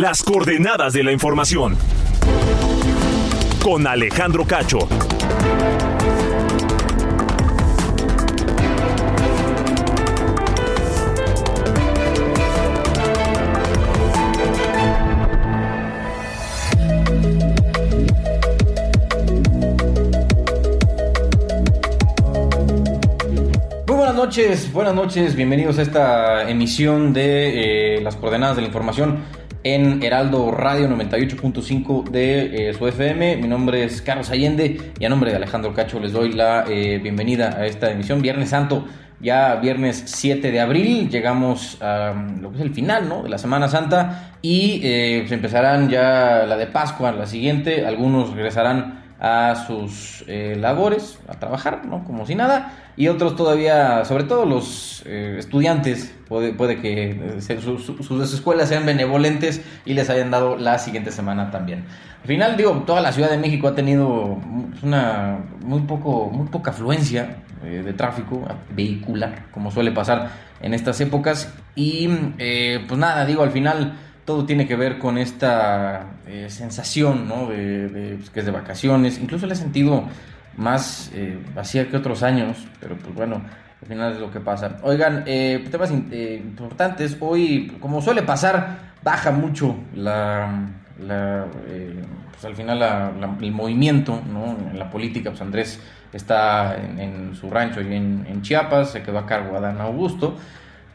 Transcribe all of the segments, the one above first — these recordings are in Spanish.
Las coordenadas de la información. Con Alejandro Cacho. Buenas noches, buenas noches, bienvenidos a esta emisión de eh, las coordenadas de la información en Heraldo Radio 98.5 de eh, su FM. Mi nombre es Carlos Allende y a nombre de Alejandro Cacho les doy la eh, bienvenida a esta emisión. Viernes Santo, ya viernes 7 de abril, llegamos a um, lo que es el final ¿no? de la Semana Santa y eh, pues empezarán ya la de Pascua, la siguiente. Algunos regresarán a sus eh, labores, a trabajar, ¿no? Como si nada. Y otros todavía, sobre todo los eh, estudiantes, puede, puede que eh, sus escuelas sean benevolentes y les hayan dado la siguiente semana también. Al final, digo, toda la Ciudad de México ha tenido una muy, poco, muy poca afluencia de tráfico vehicular, como suele pasar en estas épocas. Y pues nada, digo, al final todo tiene que ver con esta eh, sensación, ¿no? De, pues, que es de vacaciones. Incluso la he sentido más eh, vacía que otros años, pero pues bueno, al final es lo que pasa. Oigan, eh, temas eh, importantes. Hoy, como suele pasar, baja mucho la, eh, pues al final el movimiento, ¿no? En la política, pues Andrés está en, en su rancho y en, en Chiapas, se quedó a cargo Adán Augusto.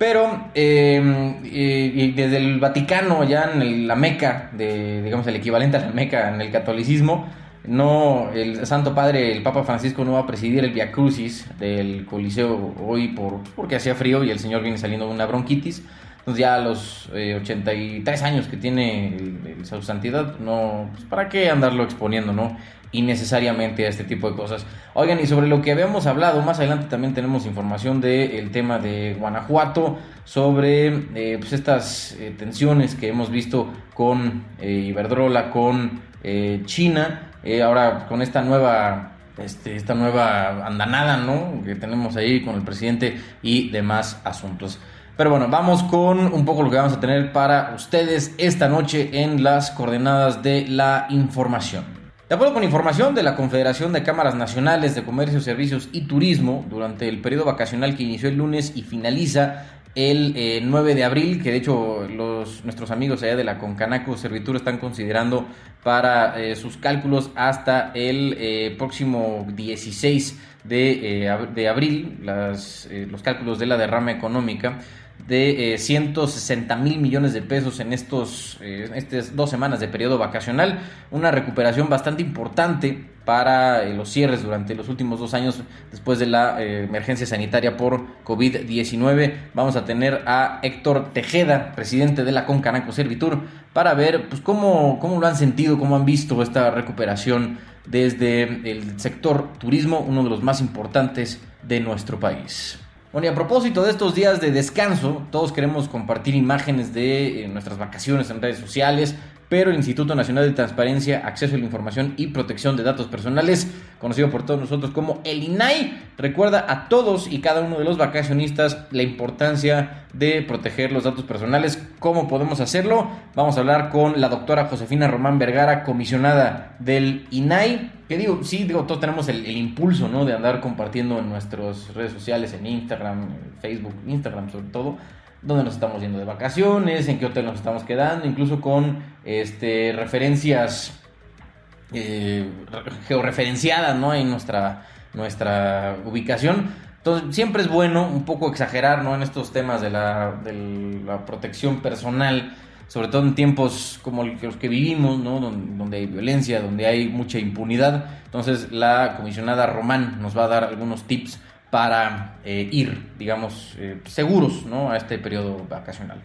Pero eh, y desde el Vaticano, ya en el- la Meca, de, digamos el equivalente a la Meca en el catolicismo, no, el Santo Padre, el Papa Francisco no va a presidir el Via Crucis del Coliseo hoy por, porque hacía frío y el Señor viene saliendo de una bronquitis. Entonces ya a los eh, 83 años que tiene el, el- su santidad, no, pues, ¿para qué andarlo exponiendo, no? Innecesariamente a este tipo de cosas. Oigan, y sobre lo que habíamos hablado, más adelante también tenemos información del tema de Guanajuato, sobre eh, pues estas eh, tensiones que hemos visto con eh, Iberdrola, con eh, China, ahora con esta nueva este, esta nueva andanada, ¿no? Que tenemos ahí con el presidente y demás asuntos. Pero bueno, vamos con un poco lo que vamos a tener para ustedes esta noche en las coordenadas de la información. De acuerdo con información de la Confederación de Cámaras Nacionales de Comercio, Servicios y Turismo, durante el periodo vacacional que inició el lunes y finaliza el eh, 9 de abril, que de hecho los, nuestros amigos allá de la Concanaco Servitur están considerando para eh, sus cálculos hasta el eh, próximo 16 de, eh, de abril, los cálculos de la derrama económica de eh, 160 mil millones de pesos en estos eh, estas dos semanas de periodo vacacional, una recuperación bastante importante para eh, los cierres durante los últimos dos años después de la eh, emergencia sanitaria por COVID-19. Vamos a tener a Héctor Tejeda, presidente de la Concanaco Servitur, para ver pues, cómo, cómo lo han sentido, cómo han visto esta recuperación desde el sector turismo, uno de los más importantes de nuestro país. Bueno, y a propósito de estos días de descanso, todos queremos compartir imágenes de eh, nuestras vacaciones en redes sociales, pero el Instituto Nacional de Transparencia, Acceso a la Información y Protección de Datos Personales, conocido por todos nosotros como el INAI, recuerda a todos y cada uno de los vacacionistas la importancia de proteger los datos personales. ¿Cómo podemos hacerlo? Vamos a hablar con la doctora Josefina Román Vergara, comisionada del INAI. Que digo, sí, digo, todos tenemos el, impulso, ¿no? De andar compartiendo en nuestras redes sociales, en Instagram, Facebook, Instagram sobre todo, dónde nos estamos yendo de vacaciones, en qué hotel nos estamos quedando, incluso con este, referencias eh, re- georreferenciadas ¿no? en nuestra, nuestra ubicación. Entonces, siempre es bueno un poco exagerar ¿no? en estos temas de la, de la protección personal, sobre todo en tiempos como los que vivimos, ¿no? donde hay violencia, donde hay mucha impunidad. Entonces, la comisionada Román nos va a dar algunos tips para eh, ir, digamos, eh, seguros ¿no? a este periodo vacacional.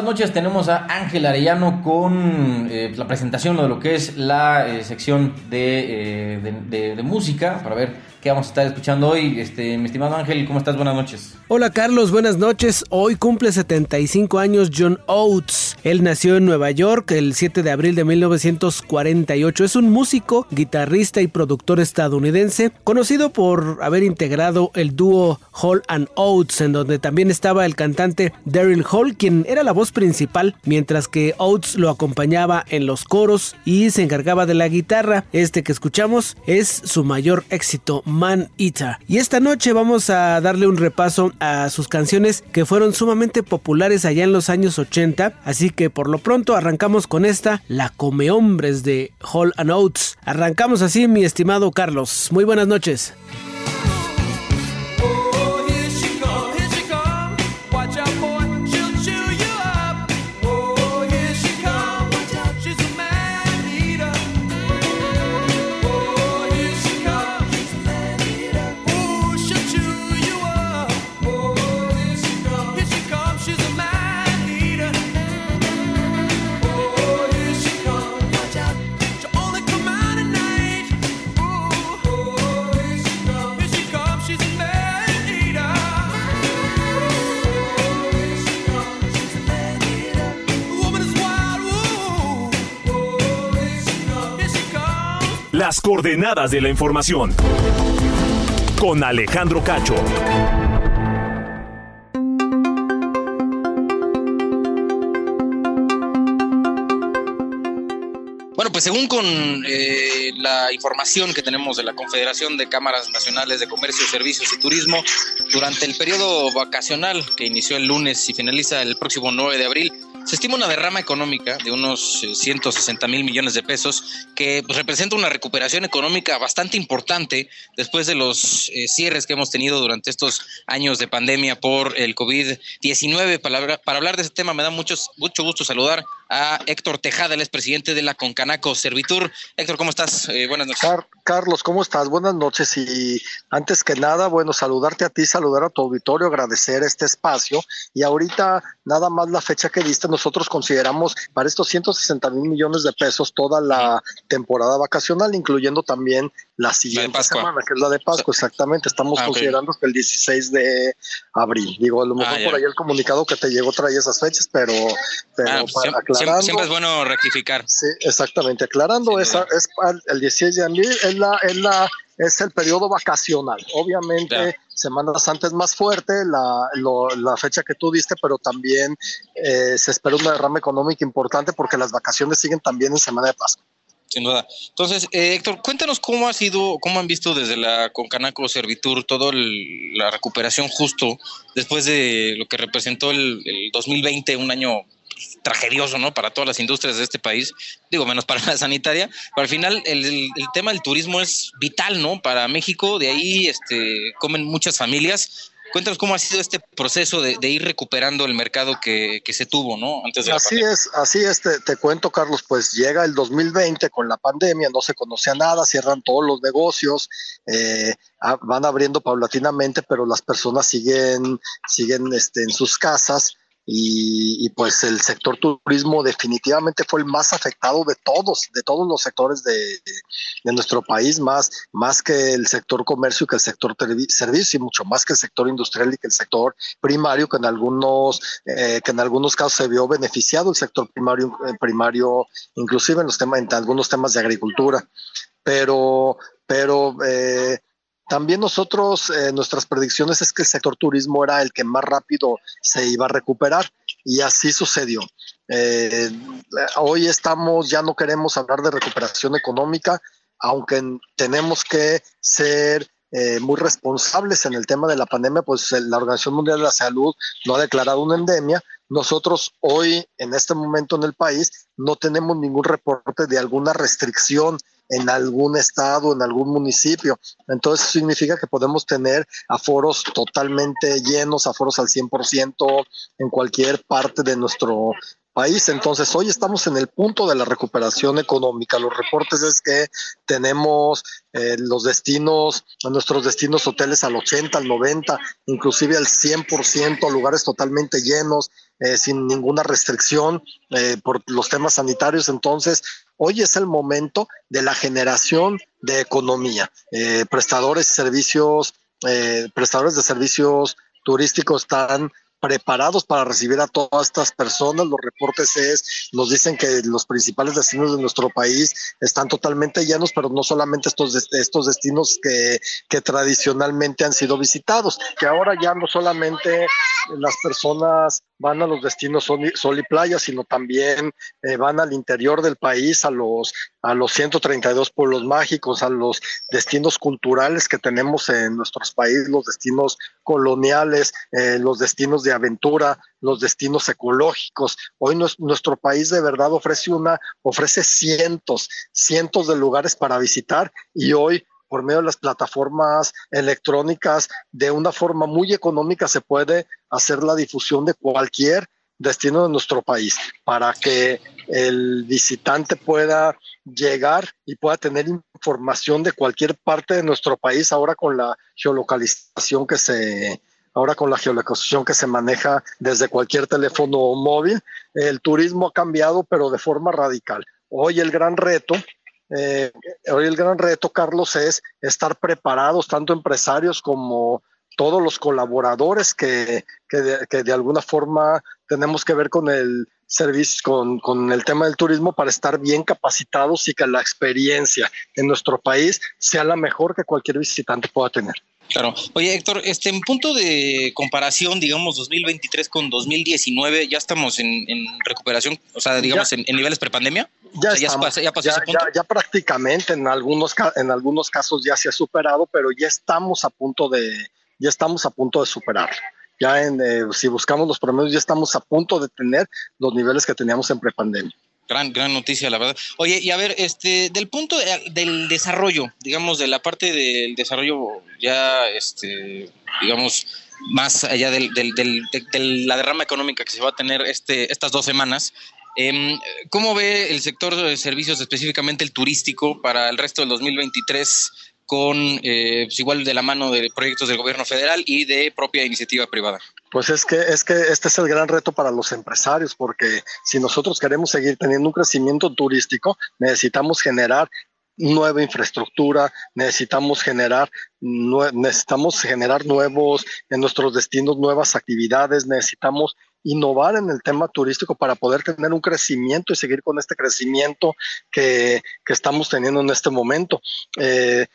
Las noches tenemos a Ángel Arellano con eh, la presentación de lo que es la eh, sección eh, de, música para ver qué vamos a estar escuchando hoy. Este, mi estimado Ángel, ¿cómo estás? Buenas noches. Hola Carlos, buenas noches. Hoy cumple 75 años John Oates. Él nació en Nueva York el 7 de abril de 1948. Es un músico, guitarrista y productor estadounidense, conocido por haber integrado el dúo Hall and Oates, en donde también estaba el cantante Daryl Hall, quien era la voz principal, mientras que Oates lo acompañaba en los coros y se encargaba de la guitarra. Este que escuchamos es su mayor éxito, Man Eater. Y esta noche vamos a darle un repaso a sus canciones que fueron sumamente populares allá en los años 80, así que por lo pronto arrancamos con esta, La Come Hombres de Hall and Oates. Arrancamos así, mi estimado Carlos. Muy buenas noches. Las coordenadas de la información. Con Alejandro Cacho. Bueno, pues según con eh, la información que tenemos de la Confederación de Cámaras Nacionales de Comercio, Servicios y Turismo, durante el periodo vacacional que inició el lunes y finaliza el próximo 9 de abril, se estima una derrama económica de unos 160 eh, mil millones de pesos, que pues, representa una recuperación económica bastante importante después de los eh, cierres que hemos tenido durante estos años de pandemia por el COVID-19. Para, para, hablar de este tema me da mucho, mucho gusto saludar a Héctor Tejada, el expresidente de la Concanaco Servitur. Héctor, ¿cómo estás? Eh, buenas noches. Carlos, ¿cómo estás? Buenas noches y antes que nada, bueno, saludarte a ti, saludar a tu auditorio, agradecer este espacio y ahorita nada más la fecha que diste, nosotros consideramos para estos 160 mil millones de pesos toda la temporada vacacional, incluyendo también la siguiente semana, que es la de Pascua, exactamente. Estamos ah, considerando que el 16 de abril. Digo, a lo mejor ah, por ahí el comunicado que te llegó trae esas fechas, pero, pero ah, para aclarando. Siempre, es bueno rectificar. Sí, exactamente. Aclarando, esa, es el 16 de abril, es la, es la es el periodo vacacional. Obviamente, semanas antes más fuerte, la, la, fecha que tú diste, pero también eh, se espera una derrama económica importante porque las vacaciones siguen también en Semana de Pascua. Sin duda. Entonces, eh, Héctor, cuéntanos cómo ha sido, cómo han visto desde la Concanaco Servitur toda la recuperación justo después de lo que representó el, 2020, un año tragedioso, ¿no? Para todas las industrias de este país, digo, menos para la sanitaria, pero al final el, el, tema del turismo es vital, ¿no? Para México, de ahí este, comen muchas familias Cuéntanos cómo ha sido este proceso de, ir recuperando el mercado que, se tuvo, ¿no? Antes de así es, así es, te, cuento, Carlos, pues llega el 2020 con la pandemia, no se conocía nada, cierran todos los negocios, eh, van abriendo paulatinamente, pero las personas siguen, siguen este, en sus casas y, pues el sector turismo definitivamente fue el más afectado de todos, de todos los sectores de, nuestro país, más, más que el sector comercio y que el sector servicio, y mucho más que el sector industrial y que el sector primario, que en algunos, eh, que en algunos casos se vio beneficiado el sector primario, eh, primario inclusive en los temas, en algunos temas de agricultura. Pero, pero eh, también nosotros, eh, nuestras predicciones es que el sector turismo era el que más rápido se iba a recuperar y así sucedió. Eh, hoy estamos, ya no queremos hablar de recuperación económica, aunque tenemos que ser eh, muy responsables en el tema de la pandemia, pues la Organización Mundial de la Salud no ha declarado una endemia. Nosotros hoy, en este momento en el país, no tenemos ningún reporte de alguna restricción en algún estado, en algún municipio. Entonces significa que podemos tener aforos totalmente llenos, aforos al 100% en cualquier parte de nuestro país. Entonces, hoy estamos en el punto de la recuperación económica. Los reportes es que tenemos eh, los destinos, nuestros destinos hoteles al 80, al 90, inclusive al 100%, lugares totalmente llenos, eh, sin ninguna restricción eh, por los temas sanitarios. Entonces, Hoy es el momento de la generación de economía. Eh, prestadores de servicios, eh, prestadores de servicios turísticos están preparados para recibir a todas estas personas. Los reportes es, nos dicen que los principales destinos de nuestro país están totalmente llenos, pero no solamente estos, estos destinos que, que tradicionalmente han sido visitados, que ahora ya no solamente las personas van a los destinos sol y, playa, sino también eh, van al interior del país, a los, a los 132 pueblos mágicos, a los destinos culturales que tenemos en nuestros países, los destinos coloniales, eh, los destinos de aventura, los destinos ecológicos. Hoy nuestro país de verdad ofrece una, ofrece cientos, cientos de lugares para visitar y hoy por medio de las plataformas electrónicas, de una forma muy económica se puede hacer la difusión de cualquier destino de nuestro país para que el visitante pueda llegar y pueda tener información de cualquier parte de nuestro país ahora con la geolocalización que se ahora con la geolocalización que se maneja desde cualquier teléfono móvil. El turismo ha cambiado pero de forma radical. Hoy el gran reto eh, hoy el gran reto, Carlos, es estar preparados, tanto empresarios como todos los colaboradores que, de, alguna forma tenemos que ver con el servicio, con, con, el tema del turismo para estar bien capacitados y que la experiencia en nuestro país sea la mejor que cualquier visitante pueda tener. Claro. Oye, Héctor, este, en punto de comparación, digamos, 2023 con 2019, ¿ya estamos en, recuperación, o sea, digamos, en, niveles prepandemia? Ya, ya, ya, prácticamente, en algunos, en algunos casos ya se ha superado, pero ya estamos a punto de, ya estamos a punto de superarlo. Ya en, eh, si buscamos los promedios, ya estamos a punto de tener los niveles que teníamos en prepandemia. Gran, gran noticia, la verdad. Oye, y a ver, este, del punto del desarrollo, digamos, de la parte del desarrollo ya, este, digamos, más allá del, de la derrama económica que se va a tener este, estas dos semanas, em, ¿cómo ve el sector de servicios, específicamente el turístico, para el resto del 2023? Con eh, pues igual de la mano de proyectos del gobierno federal y de propia iniciativa privada? Pues es que, es que este es el gran reto para los empresarios, porque si nosotros queremos seguir teniendo un crecimiento turístico, necesitamos generar nueva infraestructura, necesitamos generar, necesitamos generar nuevos, en nuestros destinos, nuevas actividades, necesitamos innovar en el tema turístico para poder tener un crecimiento y seguir con este crecimiento que, que estamos teniendo en este momento. Eh,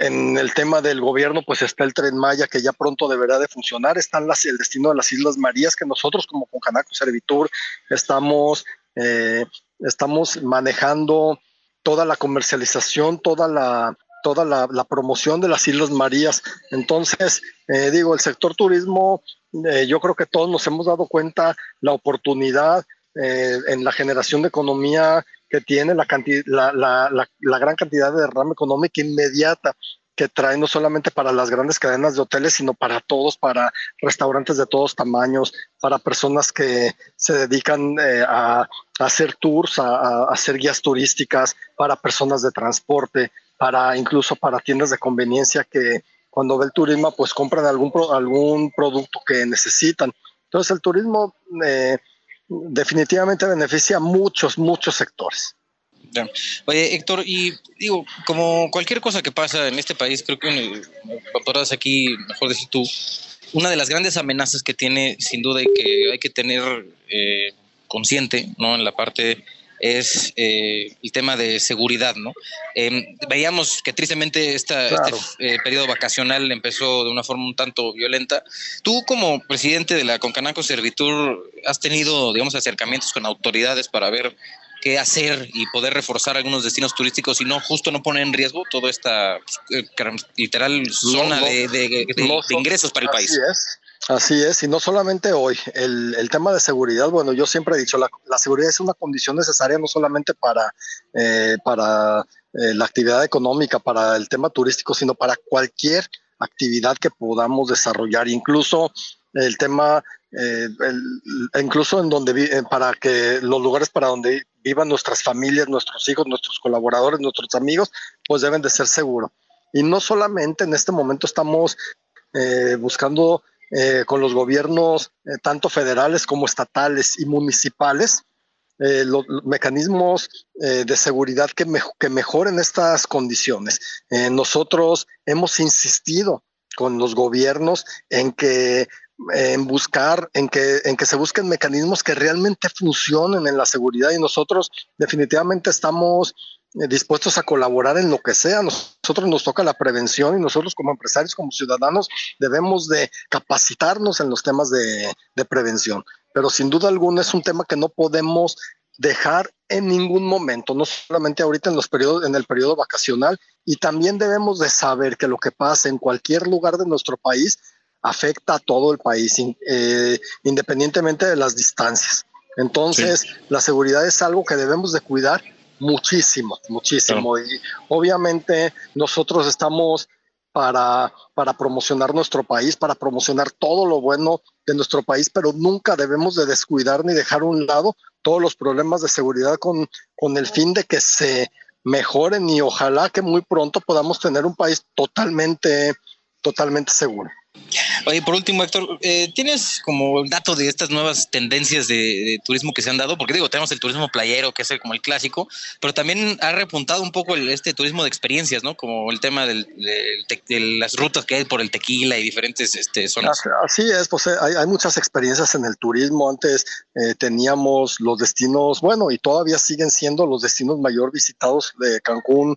en el tema del gobierno, pues está el Tren Maya que ya pronto deberá de funcionar. Están las, el destino de las Islas Marías que nosotros como Concanaco Servitur estamos, eh, estamos manejando toda la comercialización, toda la toda la, promoción de las Islas Marías. Entonces, eh, digo, el sector turismo, eh, yo creo que todos nos hemos dado cuenta la oportunidad en la generación de economía que tiene la, gran cantidad de derrama económica inmediata que trae no solamente para las grandes cadenas de hoteles, sino para todos, para restaurantes de todos tamaños, para personas que se dedican eh, a, hacer tours, a, hacer guías turísticas, para personas de transporte, para incluso para tiendas de conveniencia que cuando ve el turismo, pues compran algún, algún producto que necesitan. Entonces el turismo eh, definitivamente beneficia a muchos, muchos sectores. Oye, Héctor, y digo, como cualquier cosa que pasa en este país, creo que podrás aquí, mejor decir tú, una de las grandes amenazas que tiene, sin duda, y que hay que tener eh, consciente, ¿no? En la parte es eh, el tema de seguridad, ¿no? Em, veíamos que tristemente esta, este eh, periodo vacacional empezó de una forma un tanto violenta. Tú como presidente de la Concanaco Servitur has tenido, digamos, acercamientos con autoridades para ver qué hacer y poder reforzar algunos destinos turísticos y no justo no poner en riesgo toda esta eh, literal zona de, ingresos para el país. Así es, y no solamente hoy, el, tema de seguridad, bueno, yo siempre he dicho, la, seguridad es una condición necesaria no solamente para, eh, para eh, la actividad económica, para el tema turístico, sino para cualquier actividad que podamos desarrollar, incluso el tema, eh, incluso en donde, para que los lugares para donde vivan nuestras familias, nuestros hijos, nuestros colaboradores, nuestros amigos, pues deben de ser seguros. Y no solamente en este momento estamos buscando eh, con los gobiernos eh, tanto federales como estatales y municipales, eh, los, mecanismos de seguridad que, que, mejoren estas condiciones. nosotros hemos insistido con los gobiernos en que en buscar, en que, en que se busquen mecanismos que realmente funcionen en la seguridad y nosotros definitivamente estamos dispuestos a colaborar en lo que sea. Nosotros nos toca la prevención y nosotros como empresarios, como ciudadanos, debemos de capacitarnos en los temas de, prevención. Pero sin duda alguna es un tema que no podemos dejar en ningún momento, no solamente ahorita en los periodos, en el periodo vacacional, y también debemos de saber que lo que pasa en cualquier lugar de nuestro país afecta a todo el país, eh, independientemente de las distancias. Entonces, la seguridad es algo que debemos de cuidar muchísimo, muchísimo. Y obviamente nosotros estamos para, para promocionar nuestro país, para promocionar todo lo bueno de nuestro país, pero nunca debemos de descuidar ni dejar a un lado todos los problemas de seguridad con, con el fin de que se mejoren y ojalá que muy pronto podamos tener un país totalmente, totalmente seguro. Oye, por último, Héctor, eh, ¿tienes como el dato de estas nuevas tendencias de, turismo que se han dado? Porque digo, tenemos el turismo playero, que es el, como el clásico, pero también ha repuntado un poco este turismo de experiencias, ¿no? Como el tema de las rutas que hay por el tequila y diferentes este, zonas. Así es, pues eh, hay, muchas experiencias en el turismo. Antes eh, teníamos los destinos, bueno, y todavía siguen siendo los destinos mayor visitados de Cancún,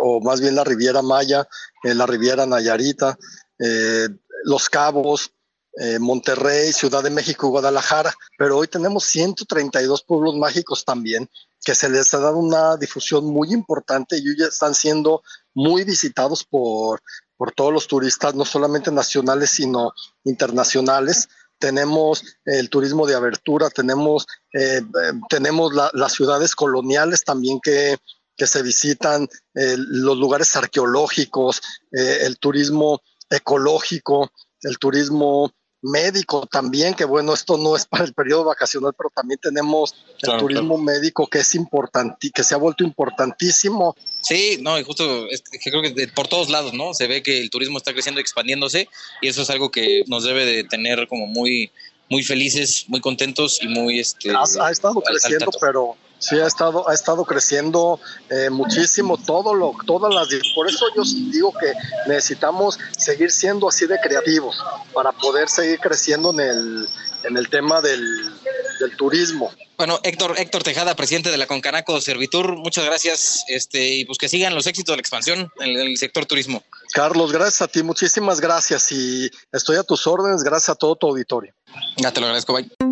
o más bien la Riviera Maya, la Riviera Nayarita. Eh, Los Cabos, eh, Monterrey, Ciudad de México Guadalajara, pero hoy tenemos 132 pueblos mágicos también que se les ha dado una difusión muy importante y ya están siendo muy visitados por, por todos los turistas, no solamente nacionales, sino internacionales. Tenemos el turismo de abertura, tenemos, eh, tenemos las ciudades coloniales también que, que se visitan, los lugares arqueológicos, el turismo ecológico, el turismo médico también, que bueno, esto no es para el periodo vacacional, pero también tenemos el turismo médico que es importante, que se ha vuelto importantísimo. Sí, no, y justo es que creo que por todos lados, ¿no? Se ve que el turismo está creciendo y expandiéndose y eso es algo que nos debe de tener como muy, muy felices, muy contentos y muy... Este, ha, estado creciendo, pero sí ha estado, ha estado creciendo eh, muchísimo todo lo, todas las... Por eso yo digo que necesitamos seguir siendo así de creativos para poder seguir creciendo en el, en el tema del, del turismo. Bueno, Héctor, Héctor Tejada, presidente de la Concanaco Servitur, muchas gracias. Este, y pues que sigan los éxitos de la expansión en el sector turismo. Carlos, gracias a ti, muchísimas gracias. Y estoy a tus órdenes, gracias a todo tu auditorio. Ya te lo agradezco, bye.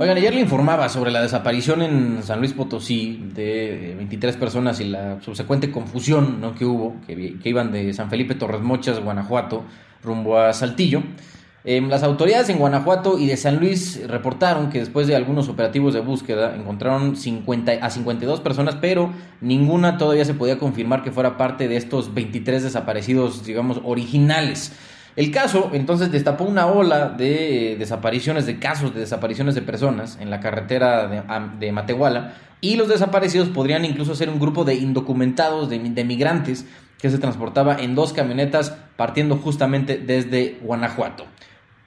Oigan, ayer le informaba sobre la desaparición en San Luis Potosí de 23 personas y la subsecuente confusión que hubo, que, que iban de San Felipe Torres Mochas, Guanajuato, rumbo a Saltillo. Em, las autoridades en Guanajuato y de San Luis reportaron que después de algunos operativos de búsqueda encontraron 50 a 52 personas, pero ninguna todavía se podía confirmar que fuera parte de estos 23 desaparecidos, digamos, originales. El caso entonces destapó una ola de desapariciones, de casos de desapariciones de personas en la carretera de, Matehuala y los desaparecidos podrían incluso ser un grupo de indocumentados, de, de migrantes que se transportaba en dos camionetas partiendo justamente desde Guanajuato.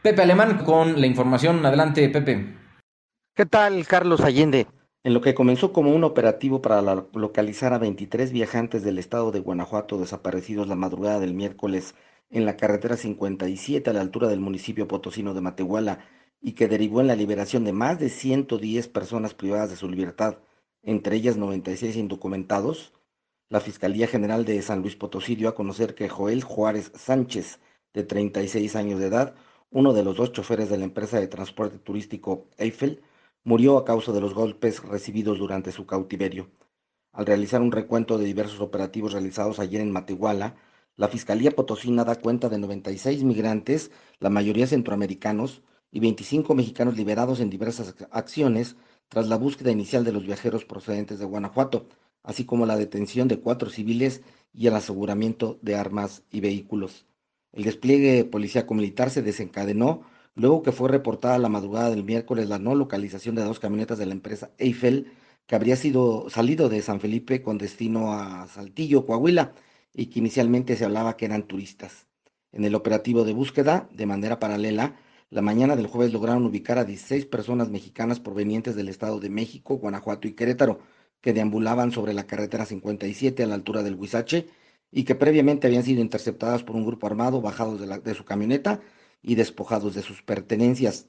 Pepe Alemán con la información. Adelante, Pepe. ¿Qué tal, Carlos Allende? En lo que comenzó como un operativo para localizar a 23 viajantes del estado de Guanajuato desaparecidos la madrugada del miércoles en la carretera 57 a la altura del municipio potosino de Matehuala y que derivó en la liberación de más de 110 personas privadas de su libertad, entre ellas 96 indocumentados, la Fiscalía General de San Luis Potosí dio a conocer que Joel Juárez Sánchez, de 36 años de edad, uno de los dos choferes de la empresa de transporte turístico Eiffel, murió a causa de los golpes recibidos durante su cautiverio. Al realizar un recuento de diversos operativos realizados ayer en Matehuala, la Fiscalía Potosina da cuenta de 96 migrantes, la mayoría centroamericanos, y 25 mexicanos liberados en diversas acciones tras la búsqueda inicial de los viajeros procedentes de Guanajuato, así como la detención de cuatro civiles y el aseguramiento de armas y vehículos. El despliegue policíaco-militar se desencadenó luego que fue reportada la madrugada del miércoles la no localización de dos camionetas de la empresa Eiffel que habría sido salido de San Felipe con destino a Saltillo, Coahuila, y que inicialmente se hablaba que eran turistas. En el operativo de búsqueda, de manera paralela, la mañana del jueves lograron ubicar a 16 personas mexicanas provenientes del Estado de México, Guanajuato y Querétaro, que deambulaban sobre la carretera 57 a la altura del Huizache y que previamente habían sido interceptadas por un grupo armado bajados de, de su camioneta y despojados de sus pertenencias.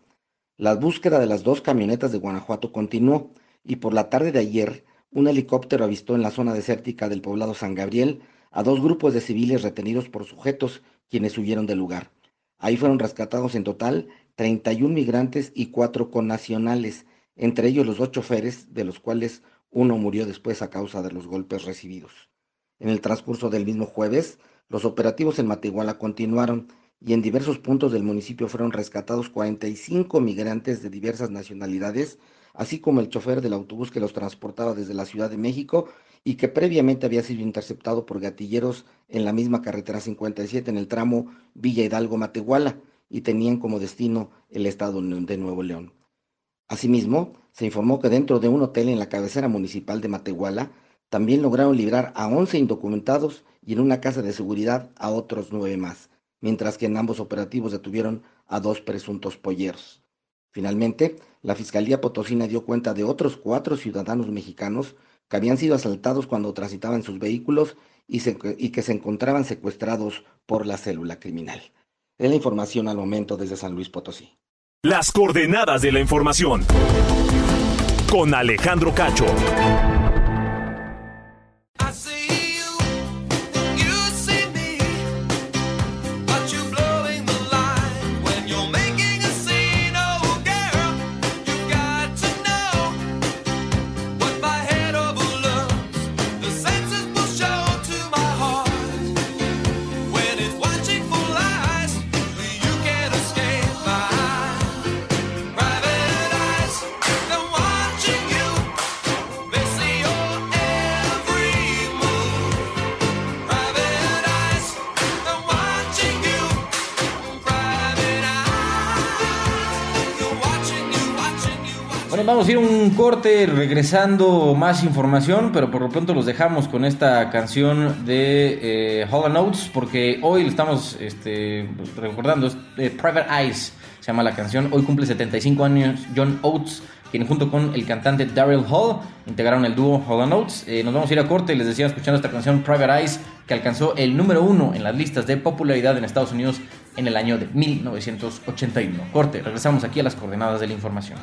La búsqueda de las dos camionetas de Guanajuato continuó y por la tarde de ayer un helicóptero avistó en la zona desértica del poblado San Gabriel a dos grupos de civiles retenidos por sujetos quienes huyeron del lugar. Ahí fueron rescatados en total 31 migrantes y cuatro connacionales, entre ellos los dos choferes, de los cuales uno murió después a causa de los golpes recibidos. En el transcurso del mismo jueves, los operativos en Matehuala continuaron y en diversos puntos del municipio fueron rescatados 45 migrantes de diversas nacionalidades, así como el chofer del autobús que los transportaba desde la Ciudad de México y que previamente había sido interceptado por gatilleros en la misma carretera 57 en el tramo Villa Hidalgo-Matehuala y tenían como destino el estado de Nuevo León. Asimismo, se informó que dentro de un hotel en la cabecera municipal de Matehuala también lograron librar a 11 indocumentados y en una casa de seguridad a otros nueve más, mientras que en ambos operativos detuvieron a dos presuntos polleros. Finalmente, la Fiscalía Potosina dio cuenta de otros cuatro ciudadanos mexicanos que habían sido asaltados cuando transitaban sus vehículos y, que se encontraban secuestrados por la célula criminal. Es la información al momento desde San Luis Potosí. Las coordenadas de la información. Con Alejandro Cacho. Vamos a ir un corte regresando más información, pero por lo pronto los dejamos con esta canción de eh, Hollow Notes, porque hoy estamos este, recordando, eh, Private Eyes se llama la canción, hoy cumple 75 años John Oates, quien junto con el cantante Daryl Hall integraron el dúo Hollow Notes. Eh, nos vamos a ir a corte, les decía escuchando esta canción Private Eyes, que alcanzó el número uno en las listas de popularidad en Estados Unidos en el año de 1981. Corte, regresamos aquí a las coordenadas de la información.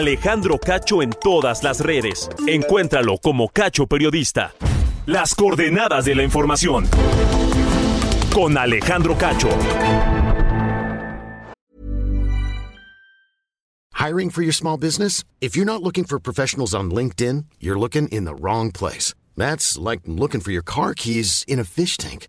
Alejandro Cacho en todas las redes. Encuéntralo como Cacho Periodista. Las coordenadas de la información. Con Alejandro Cacho. Hiring for your small business? If you're not looking for professionals on LinkedIn, you're looking in the wrong place. That's like looking for your car keys in a fish tank.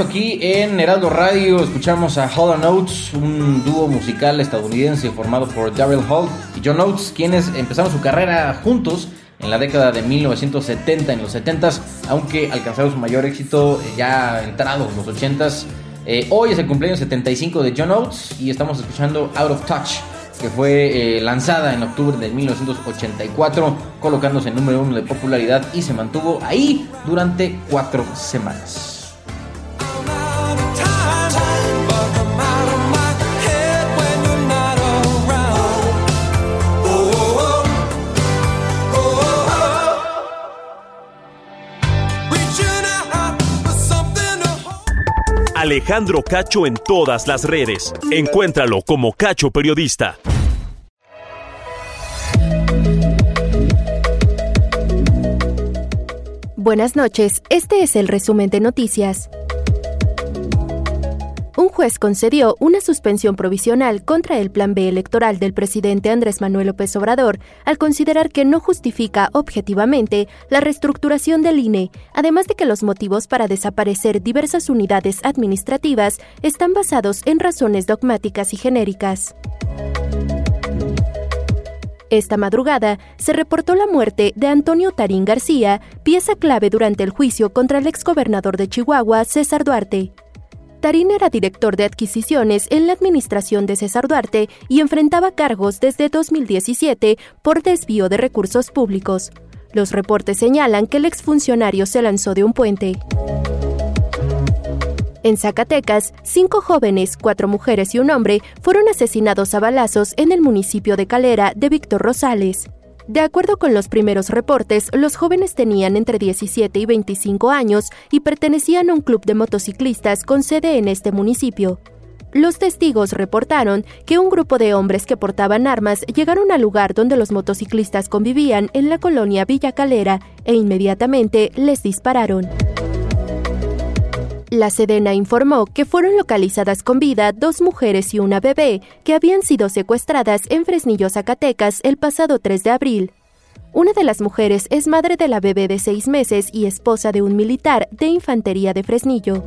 Aquí en Heraldo Radio, escuchamos a Hall Oates, un dúo musical estadounidense formado por Daryl Hall y John Oates, quienes empezaron su carrera juntos en la década de 1970, en los 70s, aunque alcanzaron su mayor éxito ya entrados los 80s. Eh, hoy es el cumpleaños 75 de John Oates y estamos escuchando Out of Touch, que fue eh, lanzada en octubre de 1984, colocándose en número uno de popularidad y se mantuvo ahí durante cuatro semanas. Alejandro Cacho en todas las redes. Encuéntralo como Cacho Periodista. Buenas noches, este es el resumen de noticias juez concedió una suspensión provisional contra el plan B electoral del presidente Andrés Manuel López Obrador al considerar que no justifica objetivamente la reestructuración del INE, además de que los motivos para desaparecer diversas unidades administrativas están basados en razones dogmáticas y genéricas. Esta madrugada se reportó la muerte de Antonio Tarín García, pieza clave durante el juicio contra el exgobernador de Chihuahua, César Duarte. Tarín era director de adquisiciones en la administración de César Duarte y enfrentaba cargos desde 2017 por desvío de recursos públicos. Los reportes señalan que el exfuncionario se lanzó de un puente. En Zacatecas, cinco jóvenes, cuatro mujeres y un hombre fueron asesinados a balazos en el municipio de Calera de Víctor Rosales. De acuerdo con los primeros reportes, los jóvenes tenían entre 17 y 25 años y pertenecían a un club de motociclistas con sede en este municipio. Los testigos reportaron que un grupo de hombres que portaban armas llegaron al lugar donde los motociclistas convivían en la colonia Villa Calera e inmediatamente les dispararon. La Sedena informó que fueron localizadas con vida dos mujeres y una bebé que habían sido secuestradas en Fresnillo, Zacatecas, el pasado 3 de abril. Una de las mujeres es madre de la bebé de seis meses y esposa de un militar de infantería de Fresnillo.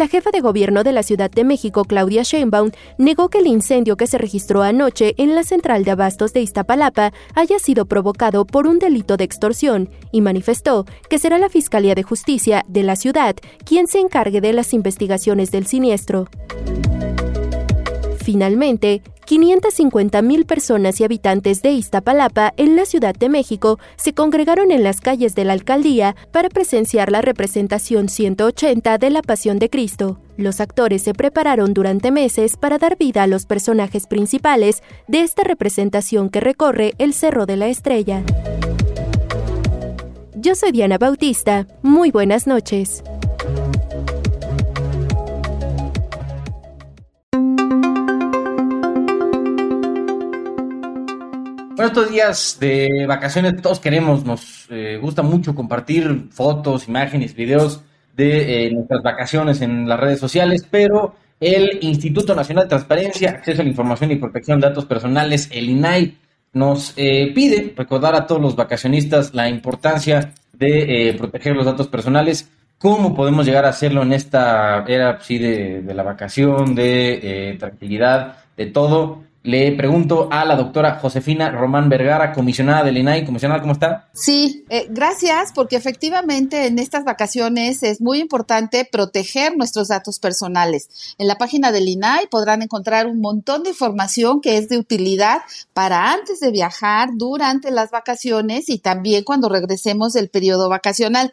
La jefa de gobierno de la Ciudad de México, Claudia Sheinbaum, negó que el incendio que se registró anoche en la central de abastos de Iztapalapa haya sido provocado por un delito de extorsión y manifestó que será la Fiscalía de Justicia de la ciudad quien se encargue de las investigaciones del siniestro. Finalmente, 550.000 personas y habitantes de Iztapalapa, en la Ciudad de México, se congregaron en las calles de la alcaldía para presenciar la representación 180 de la Pasión de Cristo. Los actores se prepararon durante meses para dar vida a los personajes principales de esta representación que recorre el Cerro de la Estrella. Yo soy Diana Bautista. Muy buenas noches. Bueno, estos días de vacaciones todos queremos, nos eh, gusta mucho compartir fotos, imágenes, videos de eh, nuestras vacaciones en las redes sociales, pero el Instituto Nacional de Transparencia, Acceso a la Información y Protección de Datos Personales, el INAI, nos eh, pide recordar a todos los vacacionistas la importancia de eh, proteger los datos personales. ¿Cómo podemos llegar a hacerlo en esta era sí, de, de la vacación, de tranquilidad, de todo? Le pregunto a la doctora Josefina Román Vergara, comisionada del INAI. Comisionada, ¿cómo está? Sí, eh, gracias, porque efectivamente en estas vacaciones es muy importante proteger nuestros datos personales. En la página del INAI podrán encontrar un montón de información que es de utilidad para antes de viajar, durante las vacaciones y también cuando regresemos del periodo vacacional.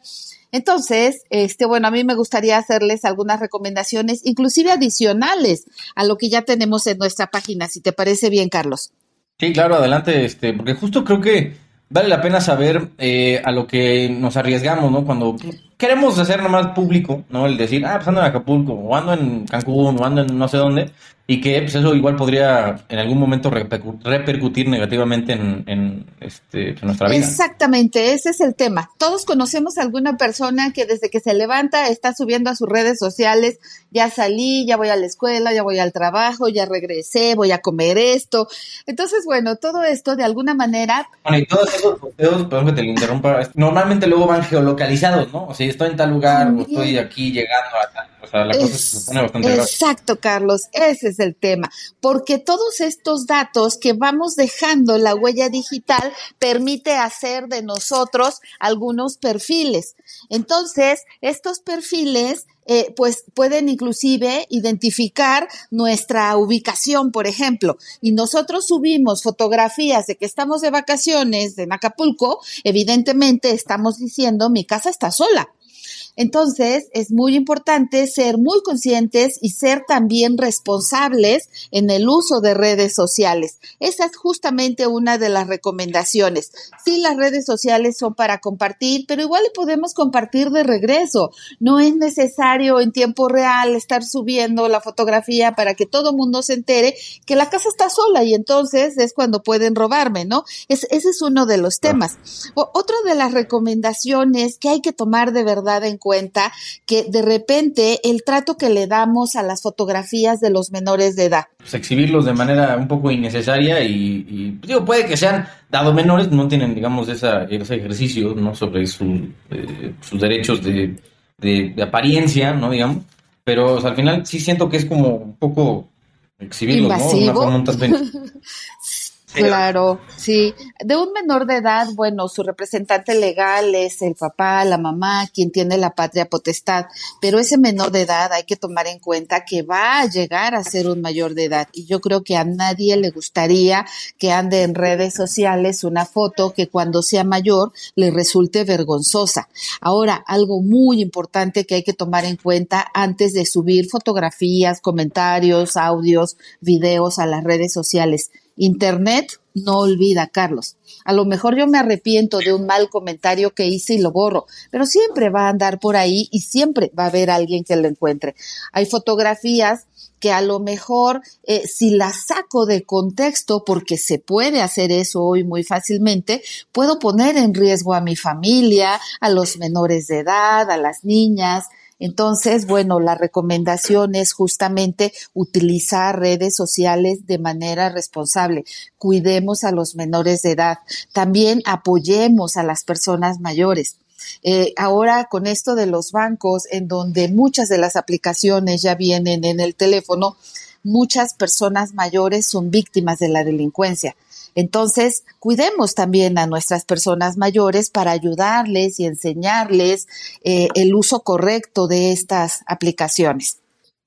Entonces, este, bueno, a mí me gustaría hacerles algunas recomendaciones, inclusive adicionales a lo que ya tenemos en nuestra página, si te parece bien, Carlos. Sí, claro, adelante, este, porque justo creo que vale la pena saber eh, a lo que nos arriesgamos, ¿no? Cuando queremos hacer nomás público, ¿no? El decir, ah, pues ando en Acapulco, o ando en Cancún, o ando en no sé dónde, y que pues, eso igual podría en algún momento repercutir negativamente en, este, en nuestra vida. Exactamente, ese es el tema. Todos conocemos a alguna persona que desde que se levanta está subiendo a sus redes sociales, ya salí, ya voy a la escuela, ya voy al trabajo, ya regresé, voy a comer esto. Entonces, bueno, todo esto de alguna manera... Bueno, y todos esos posteos, perdón que te interrumpa, normalmente luego van geolocalizados, ¿no? O sea, estoy en tal lugar, o estoy aquí llegando a tal Exacto, Carlos, ese es el tema, porque todos estos datos que vamos dejando la huella digital permite hacer de nosotros algunos perfiles. Entonces, estos perfiles eh, pues pueden inclusive identificar nuestra ubicación, por ejemplo, y nosotros subimos fotografías de que estamos de vacaciones en Acapulco, evidentemente estamos diciendo mi casa está sola. Entonces, es muy importante ser muy conscientes y ser también responsables en el uso de redes sociales. Esa es justamente una de las recomendaciones. Sí, las redes sociales son para compartir, pero igual podemos compartir de regreso. No es necesario en tiempo real estar subiendo la fotografía para que todo mundo se entere que la casa está sola y entonces es cuando pueden robarme, ¿no? ese es uno de los temas. otra de las recomendaciones que hay que tomar de verdad en cuenta cuenta que de repente el trato que le damos a las fotografías de los menores de edad. Pues exhibirlos de manera un poco innecesaria y, digo, puede que sean, dado menores, no tienen, digamos, esa, ese ejercicio ¿no? sobre eh, sus derechos de, apariencia, ¿no? Digamos, pero al final sí siento que es como un poco exhibirlos, ¿no? Una Claro, sí. De un menor de edad, bueno, su representante legal es el papá, la mamá, quien tiene la patria potestad, pero ese menor de edad hay que tomar en cuenta que va a llegar a ser un mayor de edad y yo creo que a nadie le gustaría que ande en redes sociales una foto que cuando sea mayor le resulte vergonzosa. Ahora, algo muy importante que hay que tomar en cuenta antes de subir fotografías, comentarios, audios, videos a las redes sociales Internet no olvida, Carlos. A lo mejor yo me arrepiento de un mal comentario que hice y lo borro, pero siempre va a andar por ahí y siempre va a haber alguien que lo encuentre. Hay fotografías que a lo mejor eh, si las saco de contexto, porque se puede hacer eso hoy muy fácilmente, puedo poner en riesgo a mi familia, a los menores de edad, a las niñas, entonces, bueno, la recomendación es justamente utilizar redes sociales de manera responsable. Cuidemos a los menores de edad. También apoyemos a las personas mayores. Eh, ahora con esto de los bancos, en donde muchas de las aplicaciones ya vienen en el teléfono, muchas personas mayores son víctimas de la delincuencia. Entonces, cuidemos también a nuestras personas mayores para ayudarles y enseñarles eh, el uso correcto de estas aplicaciones.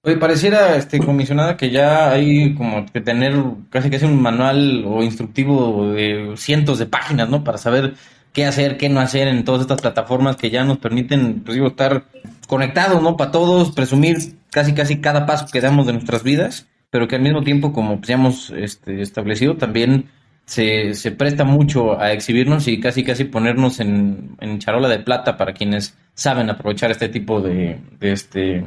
Oye, pareciera, este, comisionada, que ya hay como que tener casi un manual o instructivo de cientos de páginas, ¿no? Para saber qué hacer, qué no hacer en todas estas plataformas que ya nos permiten, pues digo, estar conectados, ¿no? Para todos, presumir casi casi cada paso que damos de nuestras vidas, pero que al mismo tiempo, como pues, ya hemos este, establecido, también se, se, presta mucho a exhibirnos y casi casi ponernos en, en, charola de plata para quienes saben aprovechar este tipo de, este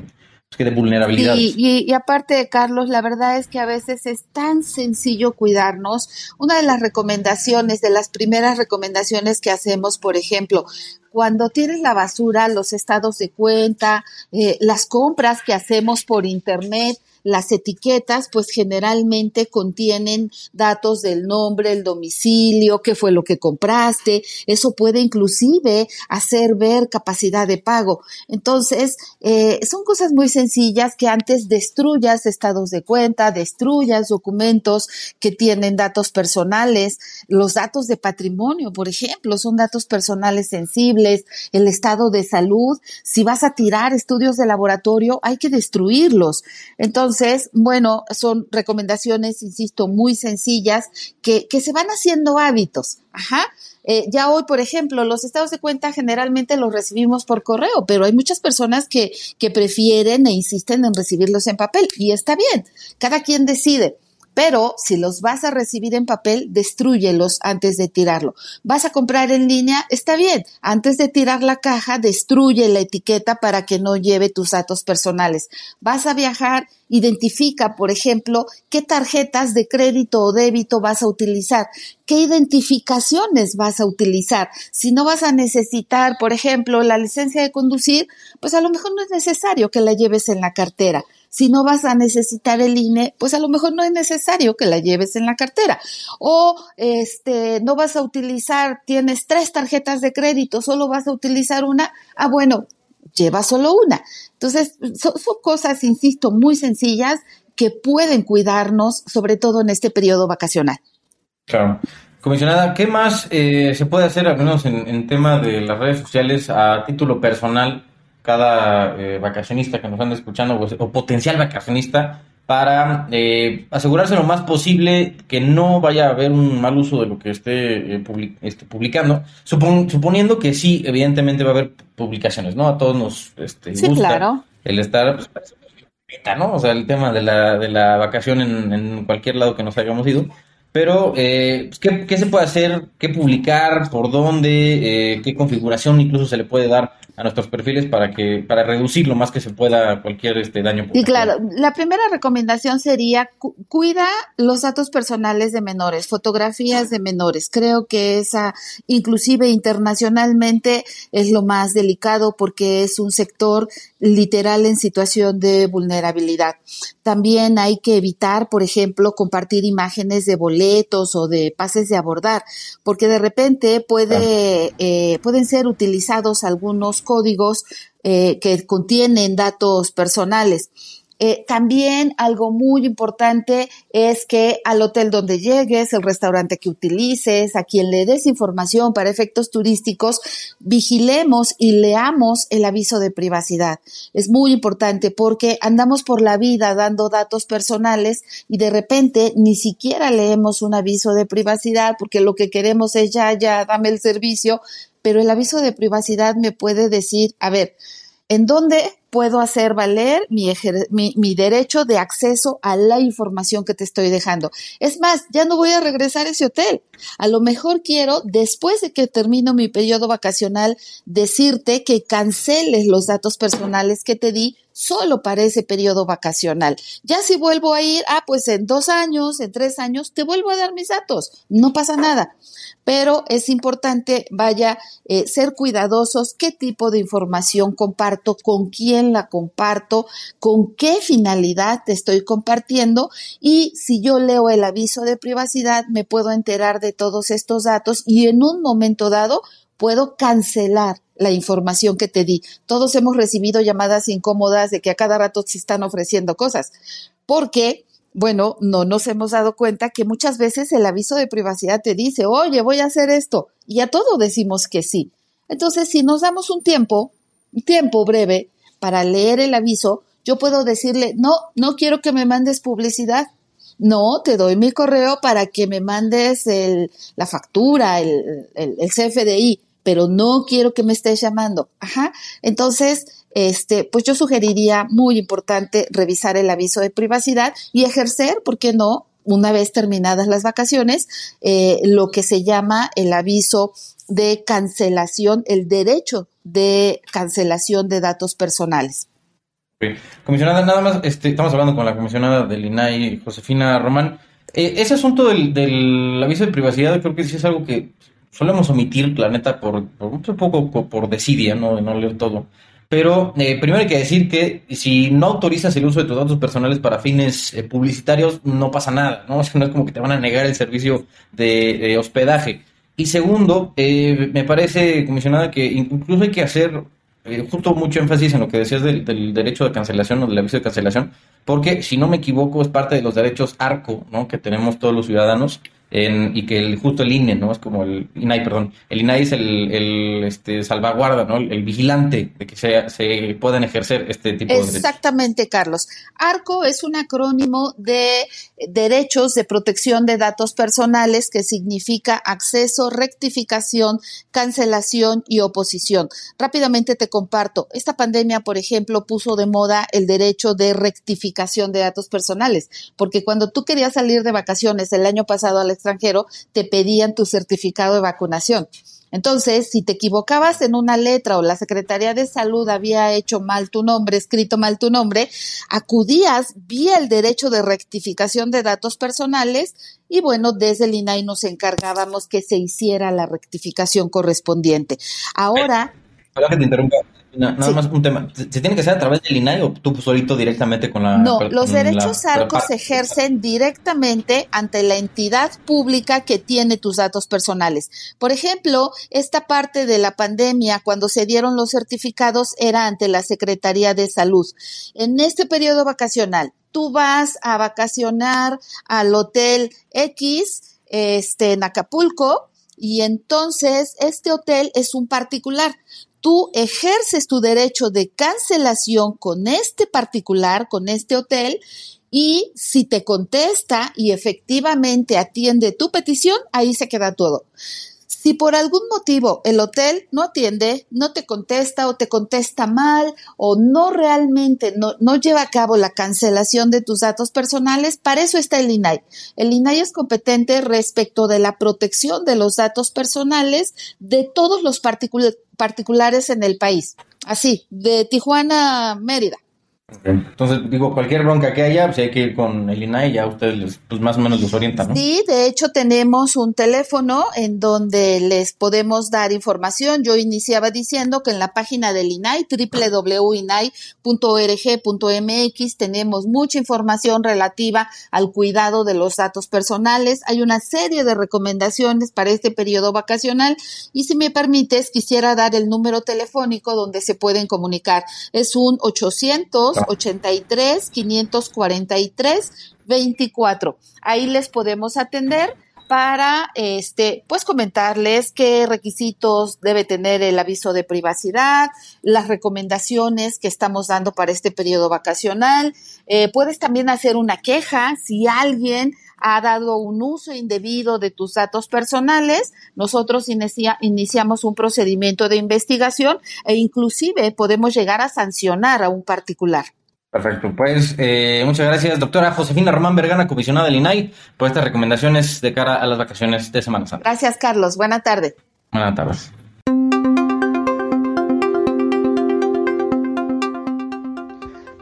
pues, de vulnerabilidad. Y, y, y, aparte, Carlos, la verdad es que a veces es tan sencillo cuidarnos. Una de las recomendaciones, de las primeras recomendaciones que hacemos, por ejemplo, cuando tienes la basura, los estados de cuenta, eh, las compras que hacemos por internet, las etiquetas pues generalmente contienen datos del nombre, el domicilio, qué fue lo que compraste. Eso puede inclusive hacer ver capacidad de pago. Entonces, eh, son cosas muy sencillas que antes destruyas estados de cuenta, destruyas documentos que tienen datos personales, los datos de patrimonio, por ejemplo, son datos personales sensibles, el estado de salud. Si vas a tirar estudios de laboratorio, hay que destruirlos. Entonces, entonces, bueno, son recomendaciones, insisto, muy sencillas que, que se van haciendo hábitos. Ajá. Eh, ya hoy, por ejemplo, los estados de cuenta generalmente los recibimos por correo, pero hay muchas personas que, que prefieren e insisten en recibirlos en papel y está bien. Cada quien decide. Pero si los vas a recibir en papel, destruyelos antes de tirarlo. Vas a comprar en línea, está bien. Antes de tirar la caja, destruye la etiqueta para que no lleve tus datos personales. Vas a viajar, identifica, por ejemplo, qué tarjetas de crédito o débito vas a utilizar, qué identificaciones vas a utilizar. Si no vas a necesitar, por ejemplo, la licencia de conducir, pues a lo mejor no es necesario que la lleves en la cartera si no vas a necesitar el INE, pues a lo mejor no es necesario que la lleves en la cartera. O este, no vas a utilizar, tienes tres tarjetas de crédito, solo vas a utilizar una. Ah, bueno, lleva solo una. Entonces, son, cosas, insisto, muy sencillas que pueden cuidarnos, sobre todo en este periodo vacacional. Claro. Comisionada, ¿qué más eh, se puede hacer, al menos en, en tema de las redes sociales, a título personal? Cada eh, vacacionista que nos anda escuchando o, potencial vacacionista para eh, asegurarse lo más posible que no vaya a haber un mal uso de lo que esté, eh, este, publicando, suponiendo que sí, evidentemente va a haber publicaciones, ¿no? A todos nos este, sí, gusta claro. el estar, pues, ¿no? O sea, el tema de la, de la vacación en, en cualquier lado que nos hayamos ido. Pero, eh, pues, ¿qué, ¿qué, se puede hacer? ¿Qué publicar? ¿Por dónde? Eh, ¿Qué configuración incluso se le puede dar a nuestros perfiles para que para reducir lo más que se pueda cualquier este daño? Y claro, la primera recomendación sería cuida los datos personales de menores, fotografías de menores. Creo que esa, inclusive internacionalmente, es lo más delicado porque es un sector literal en situación de vulnerabilidad. También hay que evitar, por ejemplo, compartir imágenes de boletos o de pases de abordar, porque de repente puede, eh, pueden ser utilizados algunos códigos eh, que contienen datos personales. Eh, también algo muy importante es que al hotel donde llegues, el restaurante que utilices, a quien le des información para efectos turísticos, vigilemos y leamos el aviso de privacidad. Es muy importante porque andamos por la vida dando datos personales y de repente ni siquiera leemos un aviso de privacidad porque lo que queremos es ya, ya, dame el servicio, pero el aviso de privacidad me puede decir, a ver, ¿en dónde puedo hacer valer mi, derecho de acceso a la información que te estoy dejando. Es más, ya no voy a regresar a ese hotel. A lo mejor quiero, después de que termino mi periodo vacacional, decirte que canceles los datos personales que te di solo para ese periodo vacacional. Ya si vuelvo a ir, ah, pues en dos años, en tres años, te vuelvo a dar mis datos. No pasa nada. Pero es importante, vaya, eh, ser cuidadosos, qué tipo de información comparto, con quién la comparto, con qué finalidad te estoy compartiendo y si yo leo el aviso de privacidad, me puedo enterar de todos estos datos y en un momento dado puedo cancelar la información que te di. Todos hemos recibido llamadas incómodas de que a cada rato se están ofreciendo cosas, porque, bueno, no nos hemos dado cuenta que muchas veces el aviso de privacidad te dice, oye, voy a hacer esto, y a todo decimos que sí. Entonces, si nos damos un tiempo, un tiempo breve para leer el aviso, yo puedo decirle, no, no quiero que me mandes publicidad. No, te doy mi correo para que me mandes la factura, el, el, el CFDI pero no quiero que me estés llamando. Ajá. Entonces, este, pues yo sugeriría muy importante revisar el aviso de privacidad y ejercer, ¿por qué no? Una vez terminadas las vacaciones, eh, lo que se llama el aviso de cancelación, el derecho de cancelación de datos personales. Comisionada, nada más, este, estamos hablando con la comisionada del INAI, Josefina Román. Eh, ese asunto del, del, aviso de privacidad creo que sí es algo que solemos omitir, la neta, por, por un poco por desidia, ¿no? de no leer todo. Pero eh, primero hay que decir que si no autorizas el uso de tus datos personales para fines eh, publicitarios, no pasa nada, ¿no? Es como que te van a negar el servicio de, hospedaje. Y segundo, eh, me parece, comisionada, que incluso hay que hacer justo mucho énfasis en lo que decías del, del, derecho de cancelación o del aviso de cancelación, porque si no me equivoco es parte de los derechos ARCO, ¿no? Que tenemos todos los ciudadanos y que el, justo el INE, ¿no? Es como el INAI, perdón. El INAI es el, este, salvaguarda, ¿no? El, vigilante de que se, se puedan ejercer este tipo de derechos. Exactamente, Carlos. ARCO es un acrónimo de derechos de protección de datos personales que significa acceso, rectificación, cancelación y oposición. Rápidamente te comparto. Esta pandemia, por ejemplo, puso de moda el derecho de rectificación de datos personales, porque cuando tú querías salir de vacaciones el año pasado al extranjero, te pedían tu certificado de vacunación. Entonces, si te equivocabas en una letra o la Secretaría de Salud había hecho mal tu nombre, escrito mal tu nombre, acudías vía el derecho de rectificación de datos personales y bueno, desde el INAI nos encargábamos que se hiciera la rectificación correspondiente. Ahora... que te interrumpa. Nada más un tema. ¿Se tiene que hacer a través del INAI o tú solito directamente con la... No, los derechos ARCOS se ejercen directamente ante la entidad pública que tiene tus datos personales. Por ejemplo, esta parte de la pandemia, cuando se dieron los certificados, era ante la Secretaría de Salud. En este periodo vacacional, tú vas a vacacionar al Hotel X este, en Acapulco, y entonces este hotel es un particular tú ejerces tu derecho de cancelación con este particular, con este hotel, y si te contesta y efectivamente atiende tu petición, ahí se queda todo. Si por algún motivo el hotel no atiende, no te contesta o te contesta mal o no realmente no, lleva a cabo la cancelación de tus datos personales, para eso está el INAI. El INAI es competente respecto de la protección de los datos personales de todos los particulares en el país. Así, de Tijuana Mérida. Entonces, digo, cualquier bronca que haya, pues hay que ir con el INAI, ya ustedes pues más o menos los orientan, ¿no? Sí, de hecho tenemos un teléfono en donde les podemos dar información. Yo iniciaba diciendo que en la página del INAI, www.inai.org.mx, tenemos mucha información relativa al cuidado de los datos personales. Hay una serie de recomendaciones para este periodo vacacional y si me permites, quisiera dar el número telefónico donde se pueden comunicar. Es un 800 83 543 24. Ahí les podemos atender para este pues comentarles qué requisitos debe tener el aviso de privacidad, las recomendaciones que estamos dando para este periodo vacacional. Eh, puedes también hacer una queja si alguien ha dado un uso indebido de tus datos personales. Nosotros iniciamos un procedimiento de investigación e inclusive podemos llegar a sancionar a un particular. Perfecto, pues eh, muchas gracias, doctora Josefina Román Vergana, comisionada del INAI, por estas recomendaciones de cara a las vacaciones de Semana Santa. Gracias, Carlos. Buenas tardes. Buenas tardes.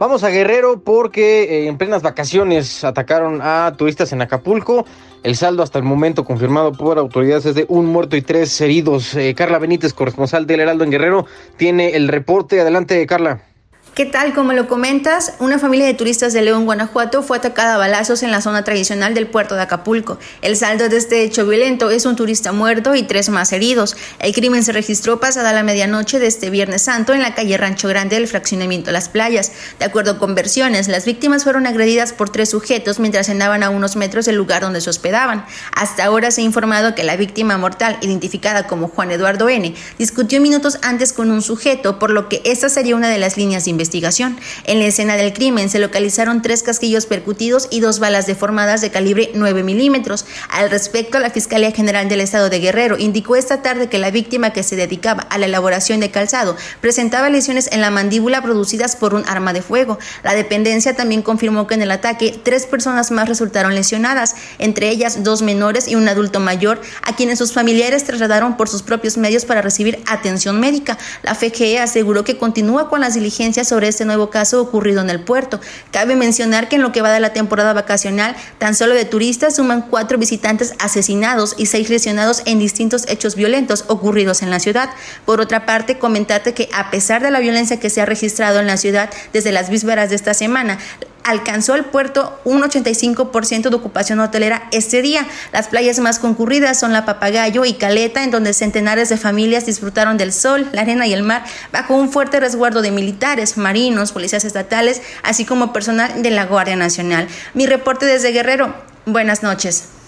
Vamos a Guerrero porque eh, en plenas vacaciones atacaron a turistas en Acapulco. El saldo hasta el momento confirmado por autoridades es de un muerto y tres heridos. Eh, Carla Benítez, corresponsal del Heraldo en Guerrero, tiene el reporte. Adelante, Carla. ¿Qué tal? Como lo comentas, una familia de turistas de León, Guanajuato, fue atacada a balazos en la zona tradicional del puerto de Acapulco. El saldo de este hecho violento es un turista muerto y tres más heridos. El crimen se registró pasada la medianoche de este Viernes Santo en la calle Rancho Grande del fraccionamiento Las Playas. De acuerdo con versiones, las víctimas fueron agredidas por tres sujetos mientras cenaban a unos metros del lugar donde se hospedaban. Hasta ahora se ha informado que la víctima mortal, identificada como Juan Eduardo N., discutió minutos antes con un sujeto, por lo que esta sería una de las líneas de investigación. En la escena del crimen se localizaron tres casquillos percutidos y dos balas deformadas de calibre 9 milímetros. Al respecto, la Fiscalía General del Estado de Guerrero indicó esta tarde que la víctima que se dedicaba a la elaboración de calzado presentaba lesiones en la mandíbula producidas por un arma de fuego. La dependencia también confirmó que en el ataque tres personas más resultaron lesionadas, entre ellas dos menores y un adulto mayor, a quienes sus familiares trasladaron por sus propios medios para recibir atención médica. La FGE aseguró que continúa con las diligencias sobre este nuevo caso ocurrido en el puerto. Cabe mencionar que en lo que va de la temporada vacacional, tan solo de turistas suman cuatro visitantes asesinados y seis lesionados en distintos hechos violentos ocurridos en la ciudad. Por otra parte, comentarte que a pesar de la violencia que se ha registrado en la ciudad desde las vísperas de esta semana, alcanzó el puerto un 85% de ocupación hotelera este día. Las playas más concurridas son la Papagayo y Caleta, en donde centenares de familias disfrutaron del sol, la arena y el mar, bajo un fuerte resguardo de militares, marinos, policías estatales, así como personal de la Guardia Nacional. Mi reporte desde Guerrero. Buenas noches.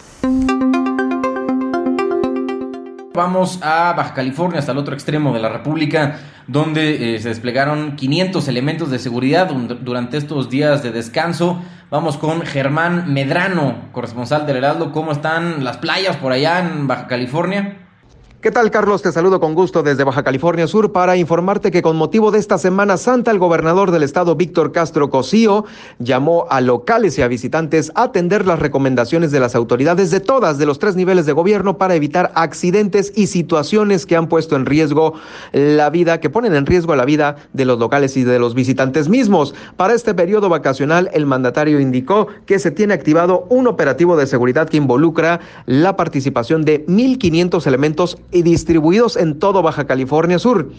Vamos a Baja California, hasta el otro extremo de la República, donde eh, se desplegaron 500 elementos de seguridad durante estos días de descanso. Vamos con Germán Medrano, corresponsal del Heraldo. ¿Cómo están las playas por allá en Baja California? ¿Qué tal, Carlos? Te saludo con gusto desde Baja California Sur para informarte que con motivo de esta Semana Santa, el gobernador del estado, Víctor Castro Cosío, llamó a locales y a visitantes a atender las recomendaciones de las autoridades de todas, de los tres niveles de gobierno para evitar accidentes y situaciones que han puesto en riesgo la vida, que ponen en riesgo la vida de los locales y de los visitantes mismos. Para este periodo vacacional, el mandatario indicó que se tiene activado un operativo de seguridad que involucra la participación de 1.500 elementos y distribuidos en todo Baja California Sur.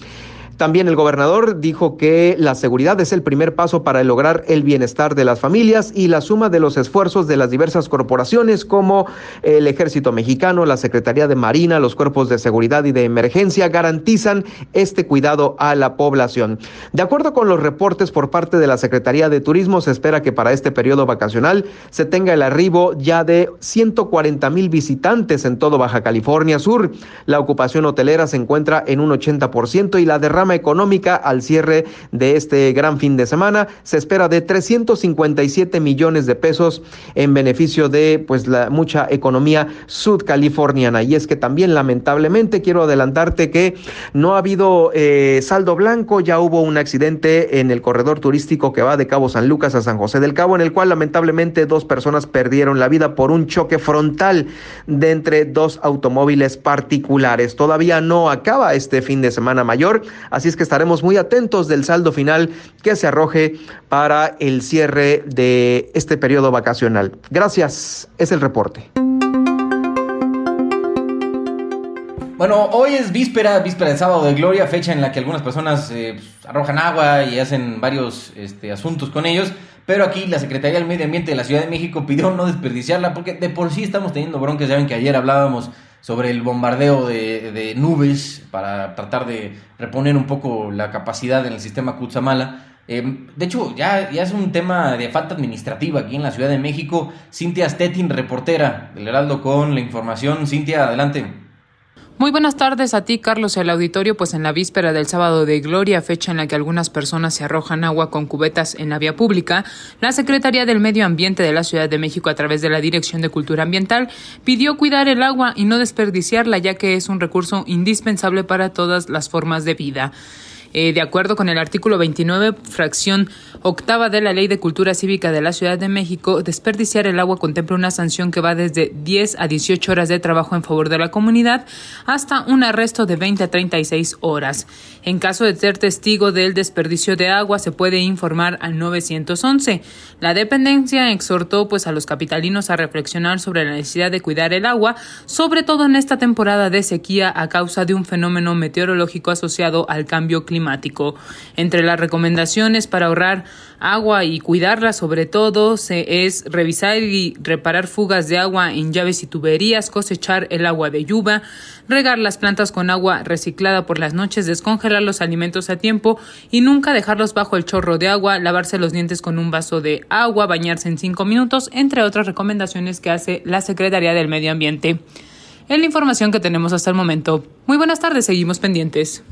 También el gobernador dijo que la seguridad es el primer paso para lograr el bienestar de las familias y la suma de los esfuerzos de las diversas corporaciones como el Ejército Mexicano, la Secretaría de Marina, los cuerpos de seguridad y de emergencia garantizan este cuidado a la población. De acuerdo con los reportes por parte de la Secretaría de Turismo, se espera que para este periodo vacacional se tenga el arribo ya de 140 mil visitantes en todo Baja California Sur. La ocupación hotelera se encuentra en un 80% y la derrama económica al cierre de este gran fin de semana. Se espera de 357 millones de pesos en beneficio de pues la mucha economía sudcaliforniana. Y es que también lamentablemente quiero adelantarte que no ha habido eh, saldo blanco. Ya hubo un accidente en el corredor turístico que va de Cabo San Lucas a San José del Cabo en el cual lamentablemente dos personas perdieron la vida por un choque frontal de entre dos automóviles particulares. Todavía no acaba este fin de semana mayor Así es que estaremos muy atentos del saldo final que se arroje para el cierre de este periodo vacacional. Gracias, es el reporte. Bueno, hoy es víspera, víspera del sábado de gloria, fecha en la que algunas personas eh, pues, arrojan agua y hacen varios este, asuntos con ellos. Pero aquí la Secretaría del Medio Ambiente de la Ciudad de México pidió no desperdiciarla porque de por sí estamos teniendo broncas. Ya ven que ayer hablábamos sobre el bombardeo de, nubes para tratar de reponer un poco la capacidad en el sistema Kutsamala. Eh, de hecho, ya, ya es un tema de falta administrativa aquí en la Ciudad de México. Cintia Stettin, reportera del Heraldo, con la información. Cintia, adelante. Muy buenas tardes a ti, Carlos, el auditorio. Pues en la víspera del sábado de Gloria, fecha en la que algunas personas se arrojan agua con cubetas en la vía pública, la Secretaría del Medio Ambiente de la Ciudad de México, a través de la Dirección de Cultura Ambiental, pidió cuidar el agua y no desperdiciarla, ya que es un recurso indispensable para todas las formas de vida. Eh, de acuerdo con el artículo 29, fracción octava de la Ley de Cultura Cívica de la Ciudad de México, desperdiciar el agua contempla una sanción que va desde 10 a 18 horas de trabajo en favor de la comunidad hasta un arresto de 20 a 36 horas. En caso de ser testigo del desperdicio de agua, se puede informar al 911. La dependencia exhortó pues a los capitalinos a reflexionar sobre la necesidad de cuidar el agua, sobre todo en esta temporada de sequía a causa de un fenómeno meteorológico asociado al cambio climático entre las recomendaciones para ahorrar agua y cuidarla sobre todo se es revisar y reparar fugas de agua en llaves y tuberías, cosechar el agua de lluvia, regar las plantas con agua reciclada por las noches, descongelar los alimentos a tiempo y nunca dejarlos bajo el chorro de agua, lavarse los dientes con un vaso de agua, bañarse en cinco minutos, entre otras recomendaciones que hace la Secretaría del Medio Ambiente. Es la información que tenemos hasta el momento. Muy buenas tardes, seguimos pendientes.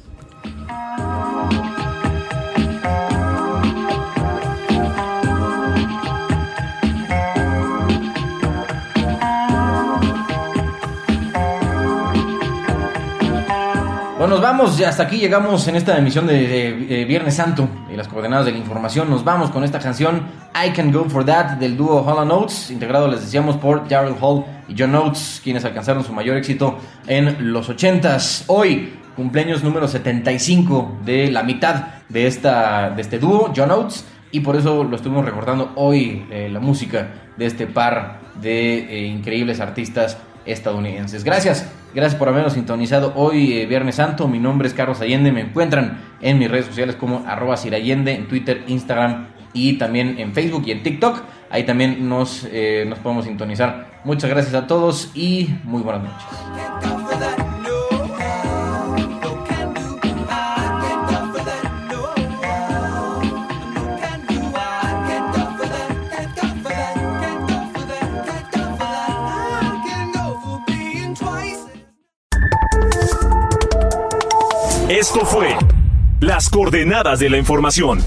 Nos vamos, hasta aquí llegamos en esta emisión de, Viernes Santo, de las coordenadas de la información. Nos vamos con esta canción I Can Go For That del dúo Hall Notes, integrado, les decíamos, por Daryl Hall y John Oates, quienes alcanzaron su mayor éxito en los 80s. Hoy cumpleaños número 75 de la mitad de, esta, de este dúo, John Oates, y por eso lo estuvimos recordando hoy, eh, la música de este par de eh, increíbles artistas estadounidenses. Gracias, gracias por habernos sintonizado hoy, eh, Viernes Santo. Mi nombre es Carlos Allende. Me encuentran en mis redes sociales como arroba Allende, en Twitter, Instagram y también en Facebook y en TikTok. Ahí también nos, eh, nos podemos sintonizar. Muchas gracias a todos y muy buenas noches. Esto fue Las coordenadas de la información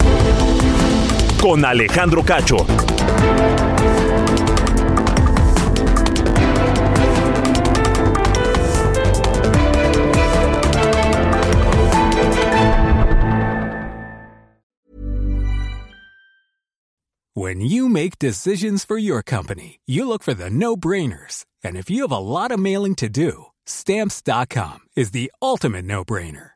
con Alejandro Cacho. When you make decisions for your company, you look for the no-brainers. And if you have a lot of mailing to do, stamps.com is the ultimate no-brainer.